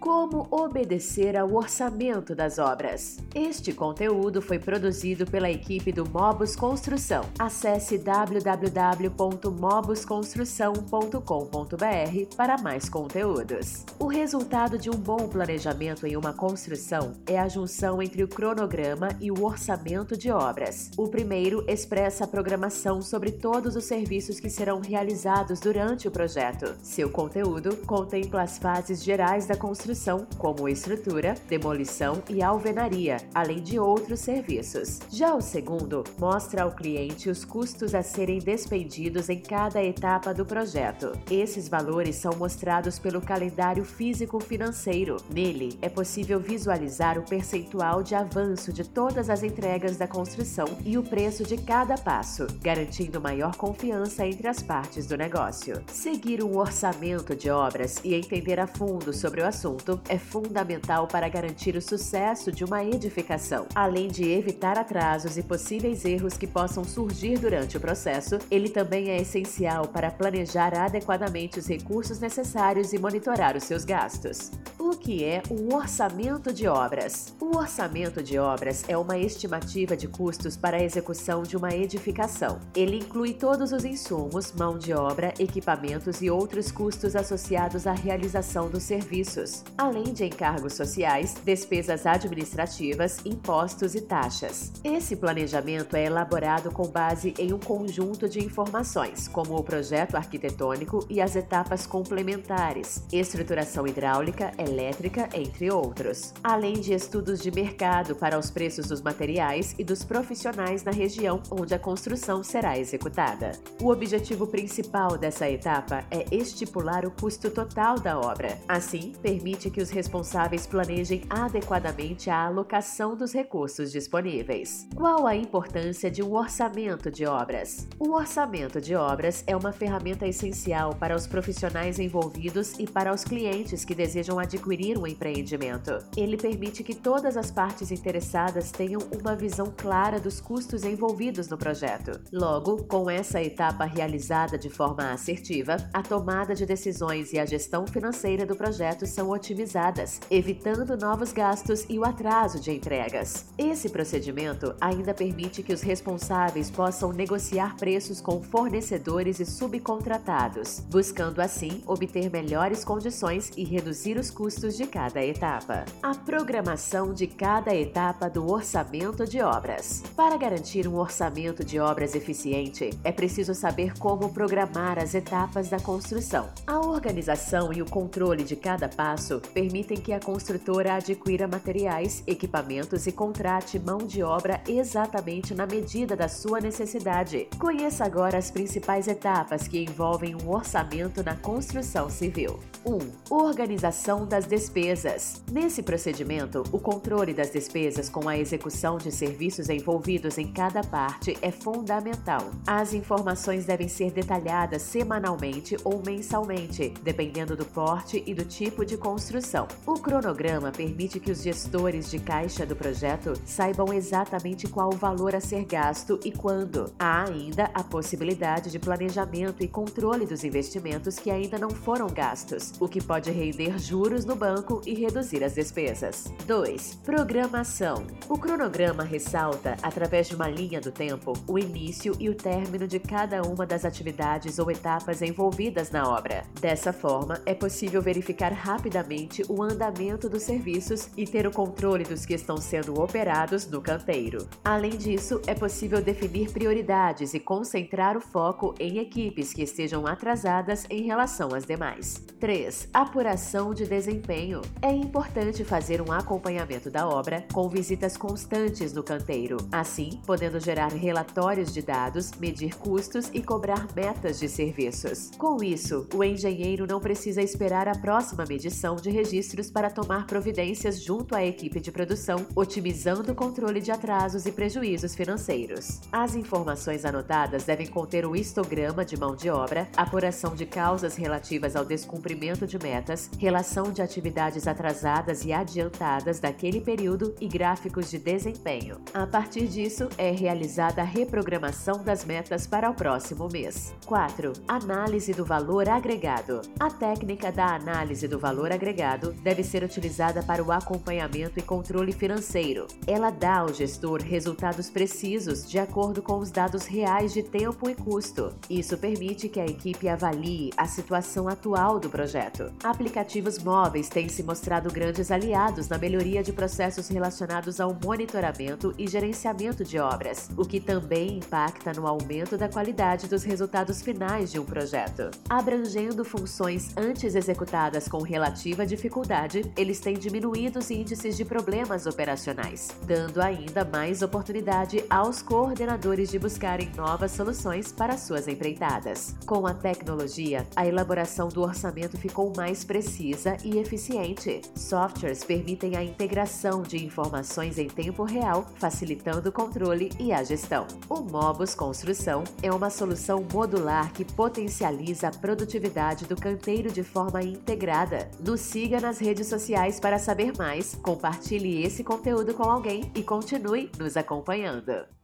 Como obedecer ao orçamento das obras. Este conteúdo foi produzido pela equipe do Mobus Construção. Acesse www.mobusconstrução.com.br para mais conteúdos. O resultado de um bom planejamento em uma construção é a junção entre o cronograma e o orçamento de obras. O primeiro expressa a programação sobre todos os serviços que serão realizados durante o projeto. Seu conteúdo contempla as fases gerais da construção, como estrutura, demolição e alvenaria, além de outros serviços. Já o segundo mostra ao cliente os custos a serem despendidos em cada etapa do projeto. Esses valores são mostrados pelo calendário físico-financeiro. Nele é possível visualizar o percentual de avanço de todas as entregas da construção e o preço de cada passo, garantindo maior confiança entre as partes do negócio. Seguir um orçamento de obras e entender a fundo sobre o assunto é fundamental para garantir o sucesso de uma edificação. Além de evitar atrasos e possíveis erros que possam surgir durante o processo, ele também é essencial para planejar adequadamente os recursos necessários e monitorar os seus gastos. O que é um orçamento de obras? O orçamento de obras é uma estimativa de custos para a execução de uma edificação. Ele inclui todos os insumos, mão de obra, equipamentos e outros custos associados à realização dos serviços, além de encargos sociais, despesas administrativas, impostos e taxas. Esse planejamento é elaborado com base em um conjunto de informações, como o projeto arquitetônico e as etapas complementares, estruturação hidráulica, elétrica, entre outros, além de estudos de mercado para os preços dos materiais e dos profissionais na região onde a construção será executada. O objetivo principal dessa etapa é estipular o custo total da obra. Assim, permite que os responsáveis planejem adequadamente a alocação dos recursos disponíveis. Qual a importância de um orçamento de obras? O orçamento de obras é uma ferramenta essencial para os profissionais envolvidos e para os clientes que desejam adquirir um empreendimento. Ele permite que todas as partes interessadas tenham uma visão clara dos custos envolvidos no projeto. Logo, com essa etapa realizada de forma assertiva, a tomada de decisões e a gestão financeira do projeto são otimizadas, evitando novos gastos e o atraso de entregas. Esse procedimento ainda permite que os responsáveis possam negociar preços com fornecedores e subcontratados, buscando assim obter melhores condições e reduzir os custos de cada etapa. A programação de cada etapa do orçamento de obras. Para garantir um orçamento de obras eficiente, é preciso saber como programar as etapas da construção. A organização e o controle de cada passo permitem que a construtora adquira materiais, equipamentos e contrate mão de obra exatamente na medida da sua necessidade. Conheça agora as principais etapas que envolvem um orçamento na construção civil. 1. Um, organização das despesas. Nesse procedimento, o controle das despesas com a execução de serviços envolvidos em cada parte é fundamental. As informações devem ser detalhadas semanalmente ou mensalmente, dependendo do porte e do tipo de construção. O cronograma permite que os gestores de caixa do projeto saibam exatamente qual o valor a ser gasto e quando. Há ainda a possibilidade de planejamento e controle dos investimentos que ainda não foram gastos, o que pode render juros no banco e reduzir as despesas. 2. Programação. O cronograma ressalta, através de uma linha do tempo, o início e o término de cada uma das atividades ou etapas envolvidas na obra. Dessa forma, é possível verificar rapidamente o andamento dos serviços e ter o controle dos que estão sendo operados no canteiro. Além disso, é possível definir prioridades e concentrar o foco em equipes que estejam atrasadas em relação às demais. 3. Apuração de desempenho. É importante fazer um acompanhamento da obra com visitas constantes no canteiro, assim podendo gerar relatórios de dados, medir custos e cobrar metas de serviços. Com isso, o engenheiro não precisa esperar a próxima medição de registros para tomar providências junto à equipe de produção, otimizando o controle de atrasos e prejuízos financeiros. As informações anotadas devem conter o histograma de mão de obra, apuração de causas relativas ao descumprimento de metas, relação de atividades atrasadas e adiantadas daquele período e gráficos de desempenho. A partir disso, é realizada a reprogramação das metas para o próximo mês. 4. Análise do valor agregado. A técnica da análise do valor agregado agregado deve ser utilizada para o acompanhamento e controle financeiro. Ela dá ao gestor resultados precisos de acordo com os dados reais de tempo e custo. Isso permite que a equipe avalie a situação atual do projeto. Aplicativos móveis têm se mostrado grandes aliados na melhoria de processos relacionados ao monitoramento e gerenciamento de obras, o que também impacta no aumento da qualidade dos resultados finais de um projeto. Abrangendo funções antes executadas com dificuldade, eles têm diminuído os índices de problemas operacionais, dando ainda mais oportunidade aos coordenadores de buscarem novas soluções para suas empreitadas. Com a tecnologia, a elaboração do orçamento ficou mais precisa e eficiente. Softwares permitem a integração de informações em tempo real, facilitando o controle e a gestão. O Mobus Construção é uma solução modular que potencializa a produtividade do canteiro de forma integrada. Nos siga nas redes sociais para saber mais, compartilhe esse conteúdo com alguém e continue nos acompanhando.